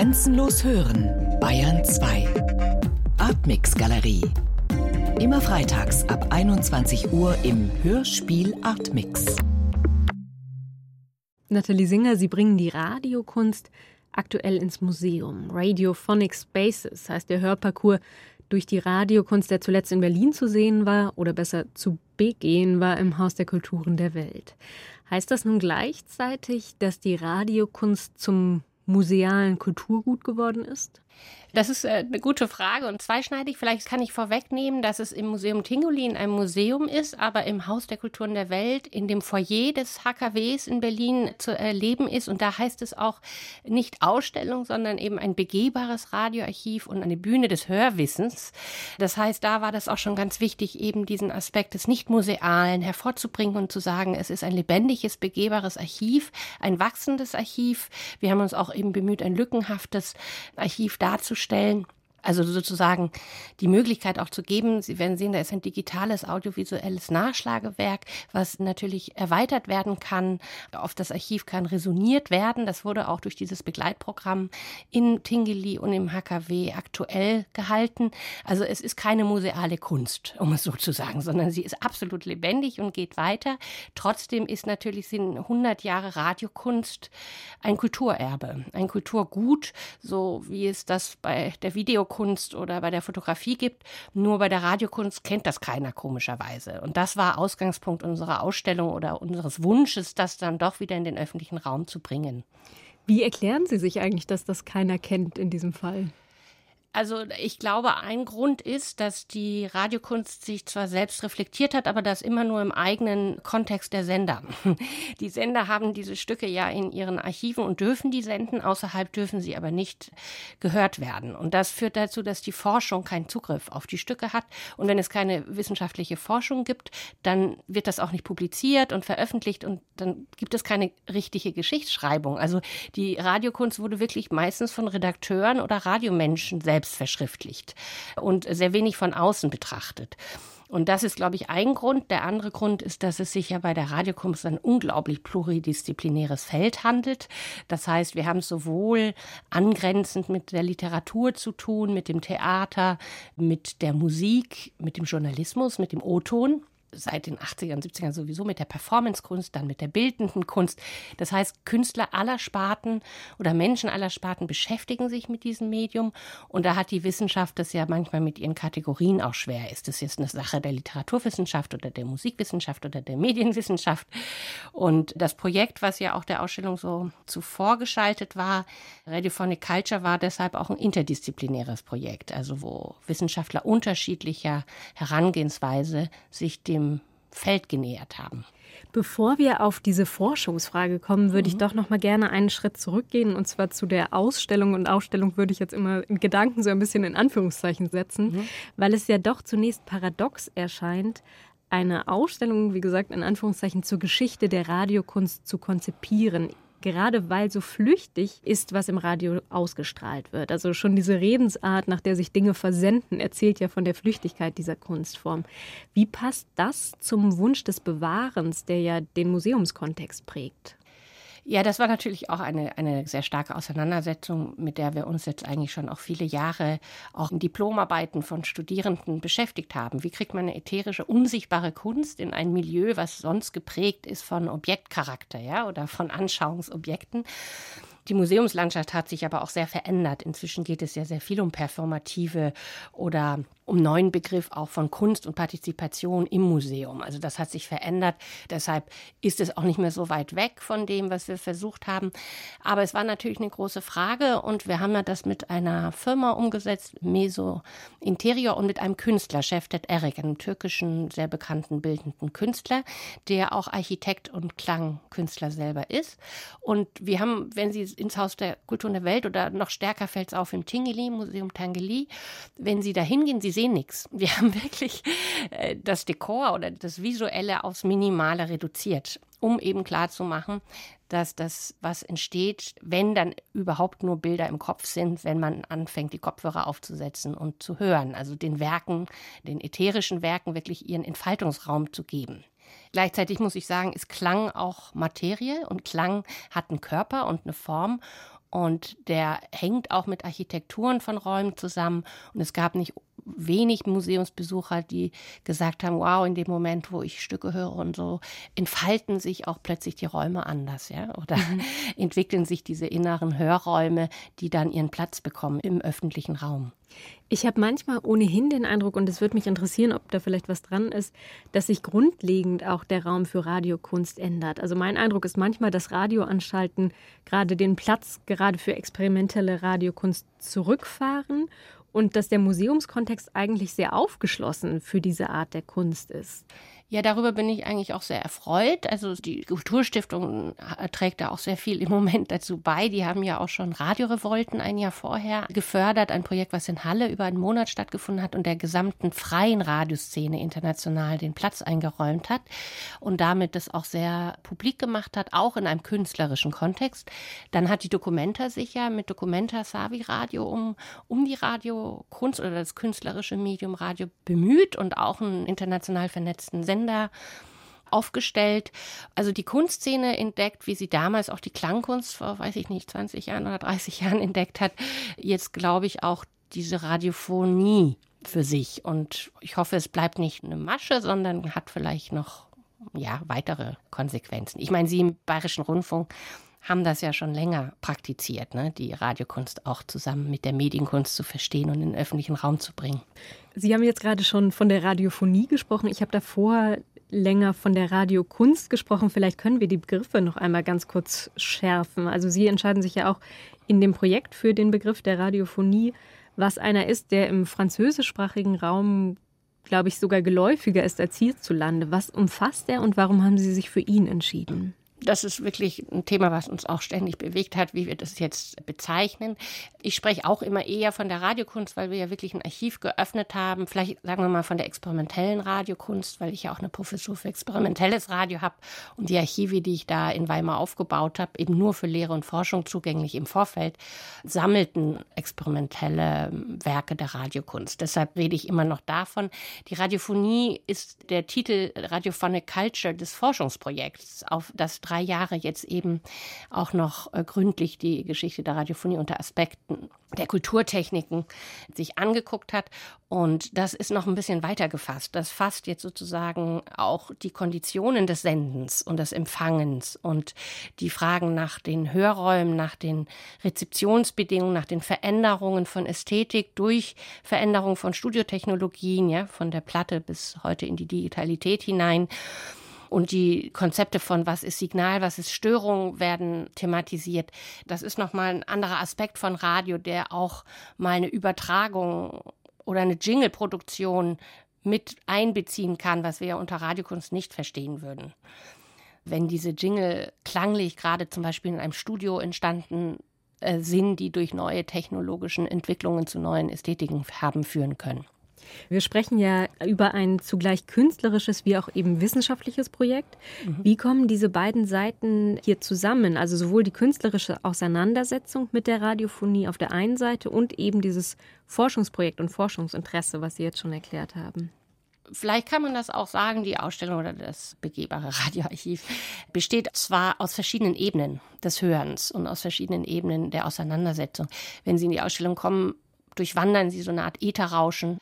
Grenzenlos hören, Bayern 2. Artmix Galerie. Immer freitags ab 21 Uhr im Hörspiel Artmix. Nathalie Singer, Sie bringen die Radiokunst aktuell ins Museum. Radiophonic Spaces heißt der Hörparcours durch die Radiokunst, der zuletzt in Berlin zu sehen war oder besser zu begehen war im Haus der Kulturen der Welt. Heißt das nun gleichzeitig, dass die Radiokunst zum musealen Kulturgut geworden ist? Das ist äh, eine gute Frage und zweischneidig. Vielleicht kann ich vorwegnehmen, dass es im Museum Tingolin ein Museum ist, aber im Haus der Kulturen der Welt, in dem Foyer des HKWs in Berlin zu erleben ist. Und da heißt es auch nicht Ausstellung, sondern eben ein begehbares Radioarchiv und eine Bühne des Hörwissens. Das heißt, da war das auch schon ganz wichtig, eben diesen Aspekt des Nicht-Musealen hervorzubringen und zu sagen, es ist ein lebendiges, begehbares Archiv, ein wachsendes Archiv. Wir haben uns auch eben bemüht, ein lückenhaftes Archiv darzustellen darzustellen. Also sozusagen die Möglichkeit auch zu geben, Sie werden sehen, da ist ein digitales, audiovisuelles Nachschlagewerk, was natürlich erweitert werden kann. Auf das Archiv kann resoniert werden. Das wurde auch durch dieses Begleitprogramm in Tingeli und im HKW aktuell gehalten. Also es ist keine museale Kunst, um es so zu sagen, sondern sie ist absolut lebendig und geht weiter. Trotzdem ist natürlich sind 100 Jahre Radiokunst ein Kulturerbe, ein Kulturgut, so wie es das bei der Video Videokunst oder bei der Fotografie gibt. Nur bei der Radiokunst kennt das keiner komischerweise. Und das war Ausgangspunkt unserer Ausstellung oder unseres Wunsches, das dann doch wieder in den öffentlichen Raum zu bringen. Wie erklären Sie sich eigentlich, dass das keiner kennt in diesem Fall? Also ich glaube, ein Grund ist, dass die Radiokunst sich zwar selbst reflektiert hat, aber das immer nur im eigenen Kontext der Sender. Die Sender haben diese Stücke ja in ihren Archiven und dürfen die senden, außerhalb dürfen sie aber nicht gehört werden. Und das führt dazu, dass die Forschung keinen Zugriff auf die Stücke hat. Und wenn es keine wissenschaftliche Forschung gibt, dann wird das auch nicht publiziert und veröffentlicht und dann gibt es keine richtige Geschichtsschreibung. Also die Radiokunst wurde wirklich meistens von Redakteuren oder Radiomenschen selbst selbst verschriftlicht und sehr wenig von außen betrachtet. Und das ist, glaube ich, ein Grund. Der andere Grund ist, dass es sich ja bei der Radiokunst ein unglaublich pluridisziplinäres Feld handelt. Das heißt, wir haben sowohl angrenzend mit der Literatur zu tun, mit dem Theater, mit der Musik, mit dem Journalismus, mit dem O-Ton seit den 80ern, 70ern sowieso mit der Performancekunst, dann mit der bildenden Kunst. Das heißt, Künstler aller Sparten oder Menschen aller Sparten beschäftigen sich mit diesem Medium. Und da hat die Wissenschaft das ja manchmal mit ihren Kategorien auch schwer. Ist das jetzt eine Sache der Literaturwissenschaft oder der Musikwissenschaft oder der Medienwissenschaft? Und das Projekt, was ja auch der Ausstellung so zuvor geschaltet war, Radiophonic Culture, war deshalb auch ein interdisziplinäres Projekt, also wo Wissenschaftler unterschiedlicher Herangehensweise sich dem dem Feld genähert haben. Bevor wir auf diese Forschungsfrage kommen, würde mhm. ich doch noch mal gerne einen Schritt zurückgehen und zwar zu der Ausstellung. Und Ausstellung würde ich jetzt immer in Gedanken so ein bisschen in Anführungszeichen setzen, mhm. weil es ja doch zunächst paradox erscheint, eine Ausstellung, wie gesagt, in Anführungszeichen zur Geschichte der Radiokunst zu konzipieren gerade weil so flüchtig ist, was im Radio ausgestrahlt wird. Also schon diese Redensart, nach der sich Dinge versenden, erzählt ja von der Flüchtigkeit dieser Kunstform. Wie passt das zum Wunsch des Bewahrens, der ja den Museumskontext prägt? Ja, das war natürlich auch eine, eine sehr starke Auseinandersetzung, mit der wir uns jetzt eigentlich schon auch viele Jahre auch in Diplomarbeiten von Studierenden beschäftigt haben. Wie kriegt man eine ätherische, unsichtbare Kunst in ein Milieu, was sonst geprägt ist von Objektcharakter, ja, oder von Anschauungsobjekten? Die Museumslandschaft hat sich aber auch sehr verändert. Inzwischen geht es ja sehr viel um performative oder um neuen Begriff auch von Kunst und Partizipation im Museum. Also das hat sich verändert. Deshalb ist es auch nicht mehr so weit weg von dem, was wir versucht haben. Aber es war natürlich eine große Frage und wir haben ja das mit einer Firma umgesetzt, Meso Interior und mit einem Künstler, Şevdet Erik, einem türkischen, sehr bekannten bildenden Künstler, der auch Architekt und Klangkünstler selber ist. Und wir haben, wenn Sie ins Haus der Kultur und der Welt oder noch stärker fällt es auf im Tingeli, Museum Tangeli, wenn Sie da hingehen, Sie sehen nichts. Wir haben wirklich äh, das Dekor oder das Visuelle aufs Minimale reduziert, um eben klarzumachen, dass das, was entsteht, wenn dann überhaupt nur Bilder im Kopf sind, wenn man anfängt, die Kopfhörer aufzusetzen und zu hören, also den Werken, den ätherischen Werken wirklich ihren Entfaltungsraum zu geben. Gleichzeitig muss ich sagen, ist Klang auch Materie und Klang hat einen Körper und eine Form und der hängt auch mit Architekturen von Räumen zusammen. Und es gab nicht wenig Museumsbesucher, die gesagt haben, wow, in dem Moment, wo ich Stücke höre und so, entfalten sich auch plötzlich die Räume anders, ja, oder mhm. entwickeln sich diese inneren Hörräume, die dann ihren Platz bekommen im öffentlichen Raum. Ich habe manchmal ohnehin den Eindruck, und es würde mich interessieren, ob da vielleicht was dran ist, dass sich grundlegend auch der Raum für Radiokunst ändert. Also mein Eindruck ist manchmal, dass Radioanstalten gerade den Platz gerade für experimentelle Radiokunst zurückfahren und dass der Museumskontext eigentlich sehr aufgeschlossen für diese Art der Kunst ist. Ja, darüber bin ich eigentlich auch sehr erfreut. Also die Kulturstiftung trägt da auch sehr viel im Moment dazu bei. Die haben ja auch schon Radiorevolten ein Jahr vorher gefördert, ein Projekt, was in Halle über einen Monat stattgefunden hat und der gesamten freien Radioszene international den Platz eingeräumt hat und damit das auch sehr publik gemacht hat, auch in einem künstlerischen Kontext. Dann hat die Documenta sich ja mit Documenta Savi Radio um, um die Radiokunst oder das künstlerische Medium Radio bemüht und auch einen international vernetzten Sender Sender aufgestellt, also die Kunstszene entdeckt, wie sie damals auch die Klangkunst vor, weiß ich nicht, 20 Jahren oder 30 Jahren entdeckt hat. Jetzt glaube ich auch diese Radiophonie für sich. Und ich hoffe, es bleibt nicht eine Masche, sondern hat vielleicht noch ja, weitere Konsequenzen. Ich meine, Sie im Bayerischen Rundfunk haben das ja schon länger praktiziert, ne? die Radiokunst auch zusammen mit der Medienkunst zu verstehen und in den öffentlichen Raum zu bringen. Sie haben jetzt gerade schon von der Radiophonie gesprochen. Ich habe davor länger von der Radiokunst gesprochen. Vielleicht können wir die Begriffe noch einmal ganz kurz schärfen. Also Sie entscheiden sich ja auch in dem Projekt für den Begriff der Radiophonie, was einer ist, der im französischsprachigen Raum, glaube ich, sogar geläufiger ist als hierzulande. Was umfasst er und warum haben Sie sich für ihn entschieden? Das ist wirklich ein Thema, was uns auch ständig bewegt hat, wie wir das jetzt bezeichnen. Ich spreche auch immer eher von der Radiokunst, weil wir ja wirklich ein Archiv geöffnet haben. Vielleicht sagen wir mal von der experimentellen Radiokunst, weil ich ja auch eine Professur für experimentelles Radio habe und die Archive, die ich da in Weimar aufgebaut habe, eben nur für Lehre und Forschung zugänglich im Vorfeld, sammelten experimentelle Werke der Radiokunst. Deshalb rede ich immer noch davon. Die Radiophonie ist der Titel Radiophonic Culture des Forschungsprojekts, auf das drei Jahre jetzt eben auch noch äh, gründlich die Geschichte der Radiophonie unter Aspekten der Kulturtechniken sich angeguckt hat. Und das ist noch ein bisschen weiter gefasst. Das fasst jetzt sozusagen auch die Konditionen des Sendens und des Empfangens und die Fragen nach den Hörräumen, nach den Rezeptionsbedingungen, nach den Veränderungen von Ästhetik durch Veränderung von Studiotechnologien, ja, von der Platte bis heute in die Digitalität hinein und die Konzepte von was ist Signal, was ist Störung werden thematisiert. Das ist nochmal ein anderer Aspekt von Radio, der auch mal eine Übertragung oder eine Jingle-Produktion mit einbeziehen kann, was wir ja unter Radiokunst nicht verstehen würden. Wenn diese Jingle klanglich gerade zum Beispiel in einem Studio entstanden äh, sind, die durch neue technologischen Entwicklungen zu neuen Ästhetiken haben führen können. Wir sprechen ja über ein zugleich künstlerisches wie auch eben wissenschaftliches Projekt. Mhm. Wie kommen diese beiden Seiten hier zusammen? Also sowohl die künstlerische Auseinandersetzung mit der Radiophonie auf der einen Seite und eben dieses Forschungsprojekt und Forschungsinteresse, was Sie jetzt schon erklärt haben. Vielleicht kann man das auch sagen, die Ausstellung oder das begehbare Radioarchiv besteht zwar aus verschiedenen Ebenen des Hörens und aus verschiedenen Ebenen der Auseinandersetzung. Wenn Sie in die Ausstellung kommen, durchwandern sie so eine Art Ätherrauschen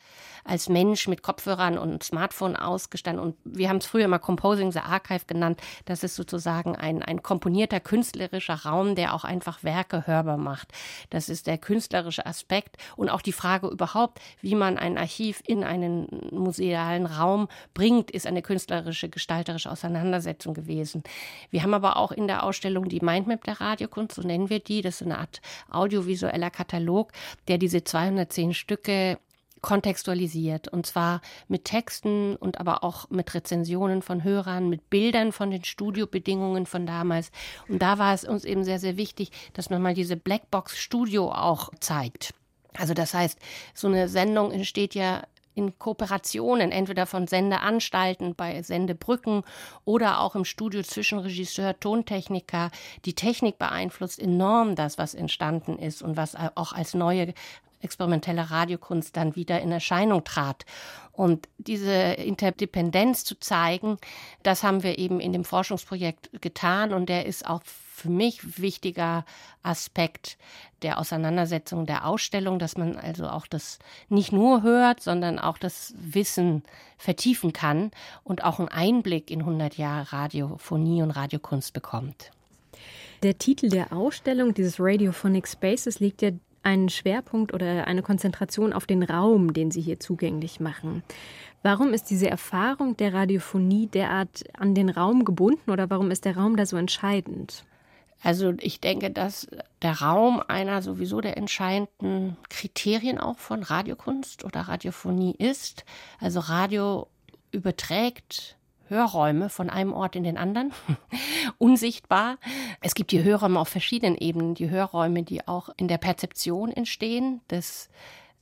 als Mensch mit Kopfhörern und Smartphone ausgestanden. Und wir haben es früher mal Composing the Archive genannt. Das ist sozusagen ein, ein komponierter künstlerischer Raum, der auch einfach Werke hörbar macht. Das ist der künstlerische Aspekt und auch die Frage überhaupt, wie man ein Archiv in einen musealen Raum bringt, ist eine künstlerische, gestalterische Auseinandersetzung gewesen. Wir haben aber auch in der Ausstellung die Mindmap der Radiokunst, so nennen wir die. Das ist eine Art audiovisueller Katalog, der diese 210 Stücke kontextualisiert und zwar mit Texten und aber auch mit Rezensionen von Hörern, mit Bildern von den Studiobedingungen von damals. Und da war es uns eben sehr, sehr wichtig, dass man mal diese Blackbox Studio auch zeigt. Also das heißt, so eine Sendung entsteht ja in Kooperationen, entweder von Sendeanstalten bei Sendebrücken oder auch im Studio zwischen Regisseur, Tontechniker. Die Technik beeinflusst enorm das, was entstanden ist und was auch als neue experimentelle Radiokunst dann wieder in Erscheinung trat. Und diese Interdependenz zu zeigen, das haben wir eben in dem Forschungsprojekt getan und der ist auch für mich wichtiger Aspekt der Auseinandersetzung der Ausstellung, dass man also auch das nicht nur hört, sondern auch das Wissen vertiefen kann und auch einen Einblick in 100 Jahre Radiophonie und Radiokunst bekommt. Der Titel der Ausstellung, dieses Radiophonic Spaces, legt ja einen Schwerpunkt oder eine Konzentration auf den Raum, den Sie hier zugänglich machen. Warum ist diese Erfahrung der Radiophonie derart an den Raum gebunden oder warum ist der Raum da so entscheidend? Also ich denke, dass der Raum einer sowieso der entscheidenden Kriterien auch von Radiokunst oder Radiophonie ist. Also Radio überträgt Hörräume von einem Ort in den anderen, unsichtbar. Es gibt die Hörräume auf verschiedenen Ebenen, die Hörräume, die auch in der Perzeption entstehen, des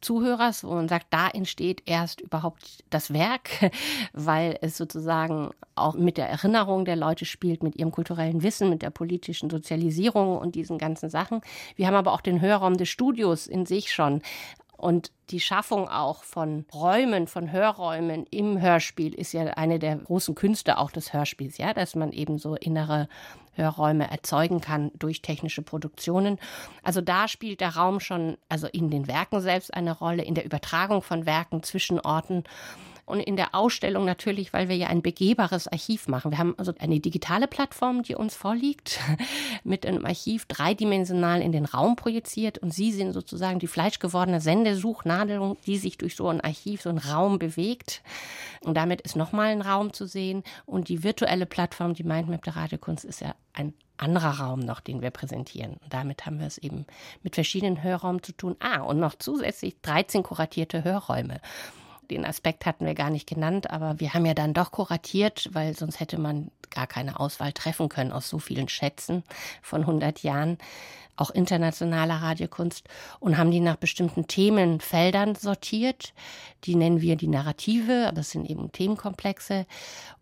Zuhörers, wo man sagt, da entsteht erst überhaupt das Werk, weil es sozusagen auch mit der Erinnerung der Leute spielt, mit ihrem kulturellen Wissen, mit der politischen Sozialisierung und diesen ganzen Sachen. Wir haben aber auch den Hörraum des Studios in sich schon. Und die Schaffung auch von Räumen, von Hörräumen im Hörspiel ist ja eine der großen Künste auch des Hörspiels, ja, dass man eben so innere Hörräume erzeugen kann durch technische Produktionen. Also da spielt der Raum schon, also in den Werken selbst eine Rolle, in der Übertragung von Werken zwischen Orten und in der Ausstellung natürlich, weil wir ja ein begehbares Archiv machen. Wir haben also eine digitale Plattform, die uns vorliegt, mit einem Archiv dreidimensional in den Raum projiziert und Sie sind sozusagen die fleischgewordene Sendesuchnadel, die sich durch so ein Archiv, so einen Raum bewegt. Und damit ist nochmal ein Raum zu sehen. Und die virtuelle Plattform, die Mindmap der Radiokunst, ist ja ein anderer Raum noch, den wir präsentieren. Und damit haben wir es eben mit verschiedenen Hörräumen zu tun. Ah, und noch zusätzlich 13 kuratierte Hörräume. Den Aspekt hatten wir gar nicht genannt, aber wir haben ja dann doch kuratiert, weil sonst hätte man gar keine Auswahl treffen können aus so vielen Schätzen von 100 Jahren, auch internationaler Radiokunst, und haben die nach bestimmten Themenfeldern sortiert. Die nennen wir die Narrative, aber es sind eben Themenkomplexe.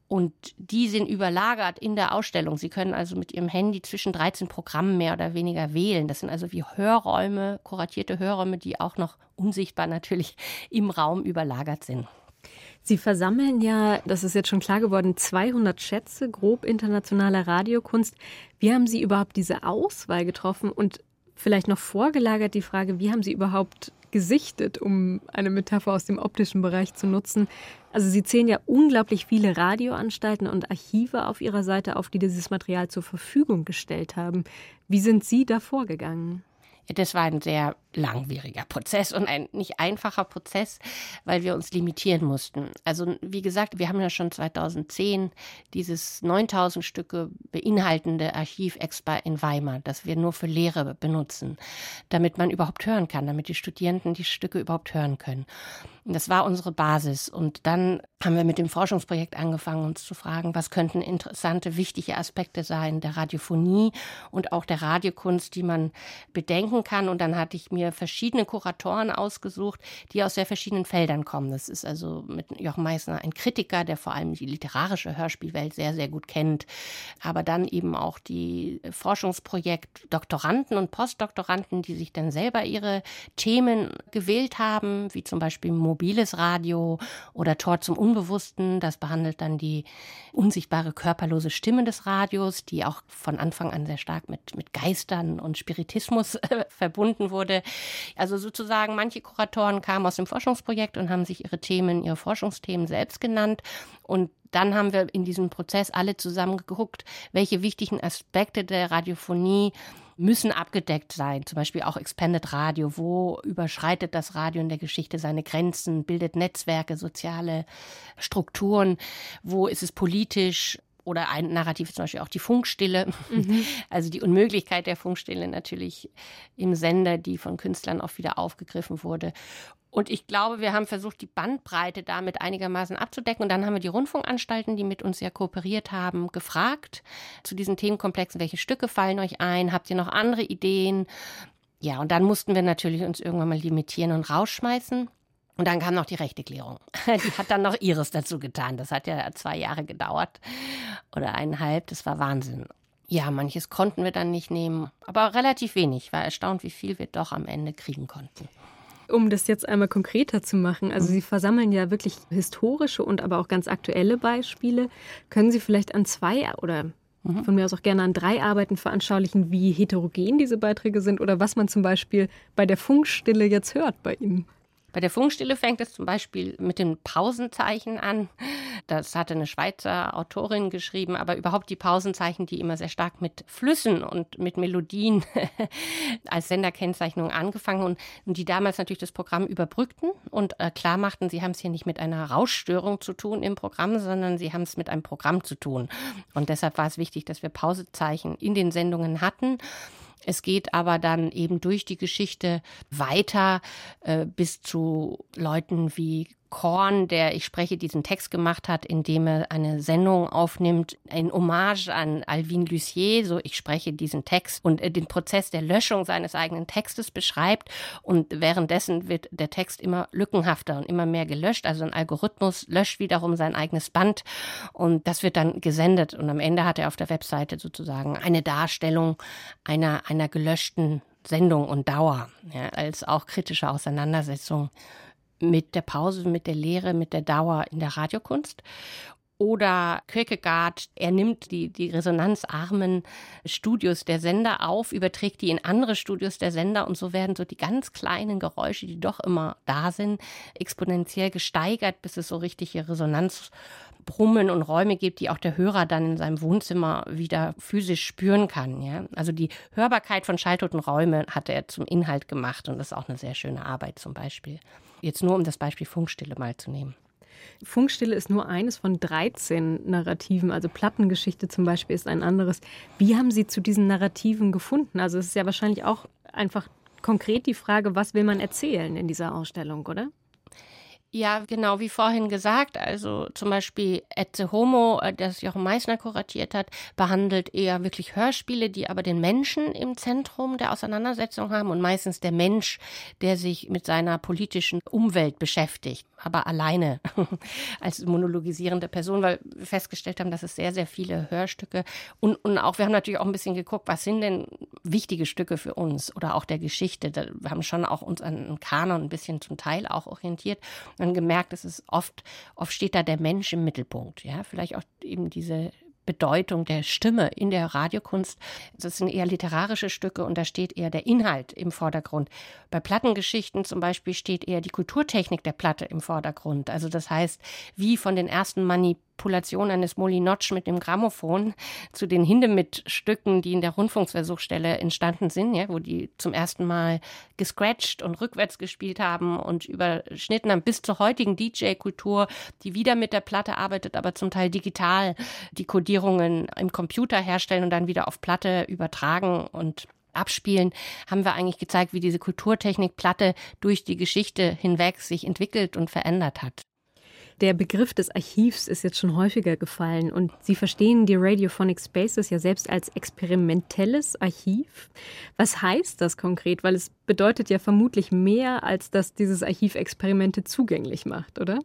Und die sind überlagert in der Ausstellung. Sie können also mit Ihrem Handy zwischen 13 Programmen mehr oder weniger wählen. Das sind also wie Hörräume, kuratierte Hörräume, die auch noch unsichtbar natürlich im Raum überlagert sind. Sie versammeln ja, das ist jetzt schon klar geworden, 200 Schätze grob internationaler Radiokunst. Wie haben Sie überhaupt diese Auswahl getroffen? Und vielleicht noch vorgelagert die Frage, wie haben Sie überhaupt gesichtet, um eine Metapher aus dem optischen Bereich zu nutzen? Also Sie zählen ja unglaublich viele Radioanstalten und Archive auf Ihrer Seite auf, die dieses Material zur Verfügung gestellt haben. Wie sind Sie da vorgegangen? Das war ein sehr langwieriger Prozess und ein nicht einfacher Prozess, weil wir uns limitieren mussten. Also wie gesagt, wir haben ja schon 2010 dieses 9000 Stücke beinhaltende Archiv Expa in Weimar, das wir nur für Lehre benutzen, damit man überhaupt hören kann, damit die Studierenden die Stücke überhaupt hören können. Das war unsere Basis. Und dann haben wir mit dem Forschungsprojekt angefangen, uns zu fragen, was könnten interessante, wichtige Aspekte sein der Radiophonie und auch der Radiokunst, die man bedenken kann. Und dann hatte ich mir verschiedene Kuratoren ausgesucht, die aus sehr verschiedenen Feldern kommen. Das ist also mit Jochen Meissner ein Kritiker, der vor allem die literarische Hörspielwelt sehr, sehr gut kennt. Aber dann eben auch die Forschungsprojekt Doktoranden und Postdoktoranden, die sich dann selber ihre Themen gewählt haben, wie zum Beispiel mobiles Radio oder Tor zum Unbewussten. Das behandelt dann die unsichtbare körperlose Stimme des Radios, die auch von Anfang an sehr stark mit, mit Geistern und Spiritismus äh, verbunden wurde. Also sozusagen, manche Kuratoren kamen aus dem Forschungsprojekt und haben sich ihre Themen, ihre Forschungsthemen selbst genannt. Und dann haben wir in diesem Prozess alle zusammen geguckt, welche wichtigen Aspekte der Radiophonie müssen abgedeckt sein. Zum Beispiel auch Expanded Radio. Wo überschreitet das Radio in der Geschichte seine Grenzen, bildet Netzwerke, soziale Strukturen? Wo ist es politisch? Oder ein Narrativ zum Beispiel auch die Funkstille, mhm. also die Unmöglichkeit der Funkstille natürlich im Sender, die von Künstlern auch wieder aufgegriffen wurde. Und ich glaube, wir haben versucht, die Bandbreite damit einigermaßen abzudecken. Und dann haben wir die Rundfunkanstalten, die mit uns ja kooperiert haben, gefragt zu diesen Themenkomplexen, welche Stücke fallen euch ein? Habt ihr noch andere Ideen? Ja, und dann mussten wir natürlich uns irgendwann mal limitieren und rausschmeißen. Und dann kam noch die Rechteklärung. Die hat dann noch ihres dazu getan. Das hat ja zwei Jahre gedauert oder eineinhalb. Das war Wahnsinn. Ja, manches konnten wir dann nicht nehmen, aber relativ wenig. War erstaunt, wie viel wir doch am Ende kriegen konnten. Um das jetzt einmal konkreter zu machen, also Sie versammeln ja wirklich historische und aber auch ganz aktuelle Beispiele. Können Sie vielleicht an zwei oder mhm. von mir aus auch gerne an drei Arbeiten veranschaulichen, wie heterogen diese Beiträge sind oder was man zum Beispiel bei der Funkstille jetzt hört bei Ihnen? Bei der Funkstille fängt es zum Beispiel mit den Pausenzeichen an. Das hatte eine Schweizer Autorin geschrieben, aber überhaupt die Pausenzeichen, die immer sehr stark mit Flüssen und mit Melodien als Senderkennzeichnung angefangen und, die damals natürlich das Programm überbrückten und äh, klar machten, sie haben es hier nicht mit einer Rauschstörung zu tun im Programm, sondern sie haben es mit einem Programm zu tun. Und deshalb war es wichtig, dass wir Pausezeichen in den Sendungen hatten. Es geht aber dann eben durch die Geschichte weiter äh, bis zu Leuten wie Korn, der Ich spreche diesen Text gemacht hat, indem er eine Sendung aufnimmt, ein Hommage an Alvin Lucier, so Ich spreche diesen Text und äh, den Prozess der Löschung seines eigenen Textes beschreibt. Und währenddessen wird der Text immer lückenhafter und immer mehr gelöscht. Also ein Algorithmus löscht wiederum sein eigenes Band und das wird dann gesendet. Und am Ende hat er auf der Webseite sozusagen eine Darstellung einer, einer gelöschten Sendung und Dauer, ja, als auch kritische Auseinandersetzung mit der Pause, mit der Lehre, mit der Dauer in der Radiokunst. Oder Kierkegaard, er nimmt die, die resonanzarmen Studios der Sender auf, überträgt die in andere Studios der Sender und so werden so die ganz kleinen Geräusche, die doch immer da sind, exponentiell gesteigert, bis es so richtige Resonanzbrummen und Räume gibt, die auch der Hörer dann in seinem Wohnzimmer wieder physisch spüren kann. Ja? Also die Hörbarkeit von schalltoten Räumen hat er zum Inhalt gemacht und das ist auch eine sehr schöne Arbeit zum Beispiel. Jetzt nur um das Beispiel Funkstille mal zu nehmen. Funkstille ist nur eines von 13 Narrativen, also Plattengeschichte zum Beispiel ist ein anderes. Wie haben Sie zu diesen Narrativen gefunden? Also es ist ja wahrscheinlich auch einfach konkret die Frage, was will man erzählen in dieser Ausstellung, oder? Ja, genau, wie vorhin gesagt, also zum Beispiel Etze Homo, äh, das Jochen Meissner kuratiert hat, behandelt eher wirklich Hörspiele, die aber den Menschen im Zentrum der Auseinandersetzung haben und meistens der Mensch, der sich mit seiner politischen Umwelt beschäftigt, aber alleine als monologisierende Person, weil wir festgestellt haben, dass es sehr, sehr viele Hörstücke und, und auch, wir haben natürlich auch ein bisschen geguckt, was sind denn wichtige Stücke für uns oder auch der Geschichte. Wir haben schon auch uns an Kanon ein bisschen zum Teil auch orientiert dann gemerkt, es ist oft, oft steht da der Mensch im Mittelpunkt. Ja, vielleicht auch eben diese Bedeutung der Stimme in der Radiokunst. Das sind eher literarische Stücke und da steht eher der Inhalt im Vordergrund. Bei Plattengeschichten zum Beispiel steht eher die Kulturtechnik der Platte im Vordergrund. Also das heißt, wie von den ersten Manipulationen Manipulation eines Molinotsch mit dem Grammophon zu den Hindemith-Stücken, die in der Rundfunkversuchsstelle entstanden sind, ja, wo die zum ersten Mal gescratcht und rückwärts gespielt haben und überschnitten haben, bis zur heutigen DJ-Kultur, die wieder mit der Platte arbeitet, aber zum Teil digital die Codierungen im Computer herstellen und dann wieder auf Platte übertragen und abspielen, haben wir eigentlich gezeigt, wie diese Kulturtechnik Platte durch die Geschichte hinweg sich entwickelt und verändert hat. Der Begriff des Archivs ist jetzt schon häufiger gefallen und Sie verstehen die Radiophonic Spaces ja selbst als experimentelles Archiv. Was heißt das konkret? Weil es bedeutet ja vermutlich mehr, als dass dieses Archiv Experimente zugänglich macht, oder?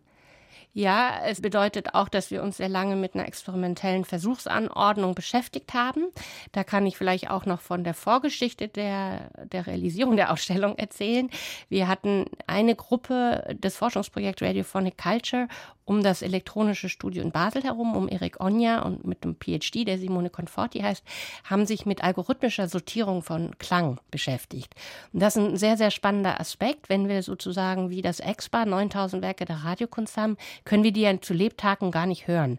Ja, es bedeutet auch, dass wir uns sehr lange mit einer experimentellen Versuchsanordnung beschäftigt haben. Da kann ich vielleicht auch noch von der Vorgeschichte der, der Realisierung der Ausstellung erzählen. Wir hatten eine Gruppe des Forschungsprojekts Radiophonic Culture um das elektronische Studio in Basel herum, um Erik Onja und mit dem PhD, der Simone Conforti heißt, haben sich mit algorithmischer Sortierung von Klang beschäftigt. Und das ist ein sehr, sehr spannender Aspekt. Wenn wir sozusagen wie das EXPA 9000 Werke der Radiokunst haben, können wir die ja zu Lebtagen gar nicht hören.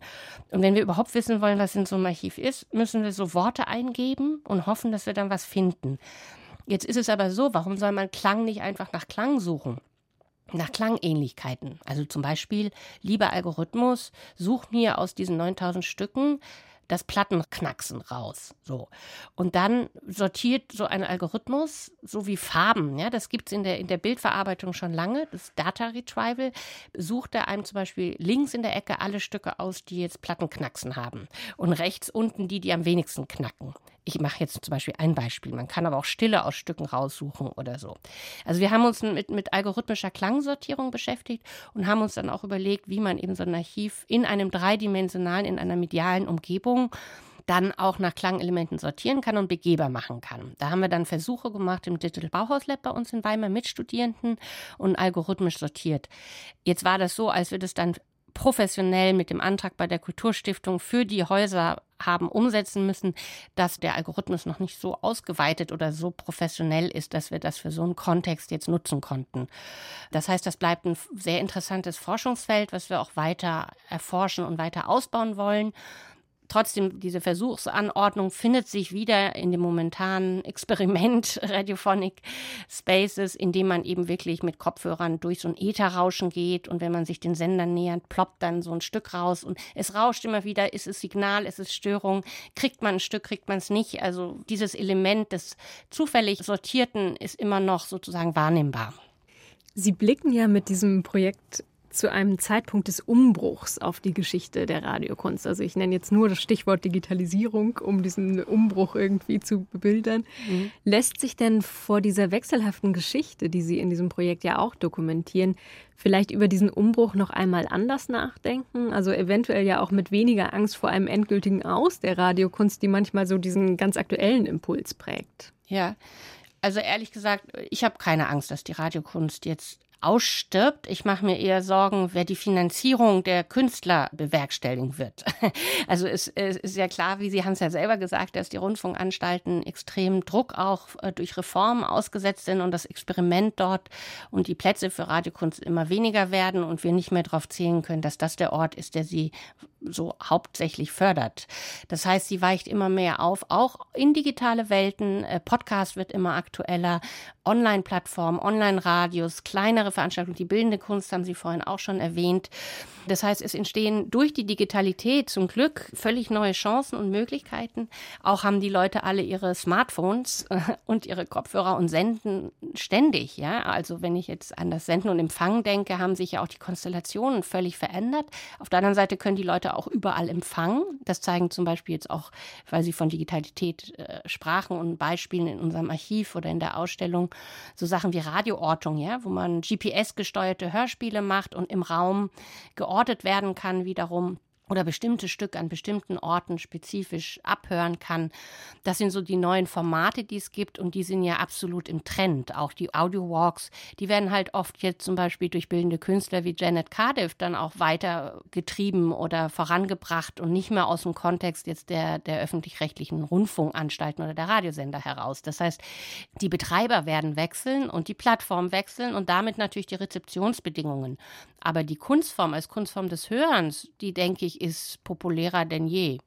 Und wenn wir überhaupt wissen wollen, was in so einem Archiv ist, müssen wir so Worte eingeben und hoffen, dass wir dann was finden. Jetzt ist es aber so, warum soll man Klang nicht einfach nach Klang suchen? nach Klangähnlichkeiten. Also zum Beispiel, lieber Algorithmus, such mir aus diesen 9000 Stücken das Plattenknacksen raus. So. Und dann sortiert so ein Algorithmus, so wie Farben, ja, das gibt es in der, in der Bildverarbeitung schon lange, das Data Retrieval, sucht er einem zum Beispiel links in der Ecke alle Stücke aus, die jetzt Plattenknacksen haben. Und rechts unten die, die am wenigsten knacken. Ich mache jetzt zum Beispiel ein Beispiel. Man kann aber auch Stille aus Stücken raussuchen oder so. Also wir haben uns mit, mit algorithmischer Klangsortierung beschäftigt und haben uns dann auch überlegt, wie man eben so ein Archiv in einem dreidimensionalen, in einer medialen Umgebung dann auch nach Klangelementen sortieren kann und begehbar machen kann. Da haben wir dann Versuche gemacht im Digital Bauhaus Lab bei uns in Weimar mit Studierenden und algorithmisch sortiert. Jetzt war das so, als wir das dann professionell mit dem Antrag bei der Kulturstiftung für die Häuser haben umsetzen müssen, dass der Algorithmus noch nicht so ausgeweitet oder so professionell ist, dass wir das für so einen Kontext jetzt nutzen konnten. Das heißt, das bleibt ein sehr interessantes Forschungsfeld, was wir auch weiter erforschen und weiter ausbauen wollen. Trotzdem, diese Versuchsanordnung findet sich wieder in dem momentanen Experiment Radiophonic Spaces, in dem man eben wirklich mit Kopfhörern durch so ein Ätherrauschen geht und wenn man sich den Sendern nähert, ploppt dann so ein Stück raus und es rauscht immer wieder, ist es Signal, ist es Störung, kriegt man ein Stück, kriegt man es nicht. Also dieses Element des zufällig Sortierten ist immer noch sozusagen wahrnehmbar. Sie blicken ja mit diesem Projekt zu einem Zeitpunkt des Umbruchs auf die Geschichte der Radiokunst. Also ich nenne jetzt nur das Stichwort Digitalisierung, um diesen Umbruch irgendwie zu bebildern. Mhm. Lässt sich denn vor dieser wechselhaften Geschichte, die Sie in diesem Projekt ja auch dokumentieren, vielleicht über diesen Umbruch noch einmal anders nachdenken? Also eventuell ja auch mit weniger Angst vor einem endgültigen Aus der Radiokunst, die manchmal so diesen ganz aktuellen Impuls prägt. Ja, also ehrlich gesagt, ich habe keine Angst, dass die Radiokunst jetzt ausstirbt. Ich mache mir eher Sorgen, wer die Finanzierung der Künstler bewerkstelligen wird. Also es, es ist ja klar, wie Sie haben es ja selber gesagt, dass die Rundfunkanstalten extrem Druck auch äh, durch Reformen ausgesetzt sind und das Experiment dort und die Plätze für Radiokunst immer weniger werden und wir nicht mehr darauf zählen können, dass das der Ort ist, der sie so hauptsächlich fördert. Das heißt, sie weicht immer mehr auf, auch in digitale Welten. Äh, Podcast wird immer aktueller, Online-Plattformen, Online-Radios, kleinere Veranstaltungen, die bildende Kunst haben Sie vorhin auch schon erwähnt. Das heißt, es entstehen durch die Digitalität zum Glück völlig neue Chancen und Möglichkeiten. Auch haben die Leute alle ihre Smartphones äh, und ihre Kopfhörer und senden ständig. Ja, also wenn ich jetzt an das Senden und Empfangen denke, haben sich ja auch die Konstellationen völlig verändert. Auf der anderen Seite können die Leute auch überall empfangen. Das zeigen zum Beispiel jetzt auch, weil Sie von Digitalität äh, sprachen und Beispielen in unserem Archiv oder in der Ausstellung, so Sachen wie Radioortung, ja, wo man GPS-gesteuerte Hörspiele macht und im Raum geortet werden kann wiederum oder bestimmte Stück an bestimmten Orten spezifisch abhören kann. Das sind so die neuen Formate, die es gibt und die sind ja absolut im Trend. Auch die Audio-Walks, die werden halt oft jetzt zum Beispiel durch bildende Künstler wie Janet Cardiff dann auch weiter getrieben oder vorangebracht und nicht mehr aus dem Kontext jetzt der, der öffentlich-rechtlichen Rundfunkanstalten oder der Radiosender heraus. Das heißt, die Betreiber werden wechseln und die Plattform wechseln und damit natürlich die Rezeptionsbedingungen. Aber die Kunstform als Kunstform des Hörens, die denke ich, ist populärer denn je.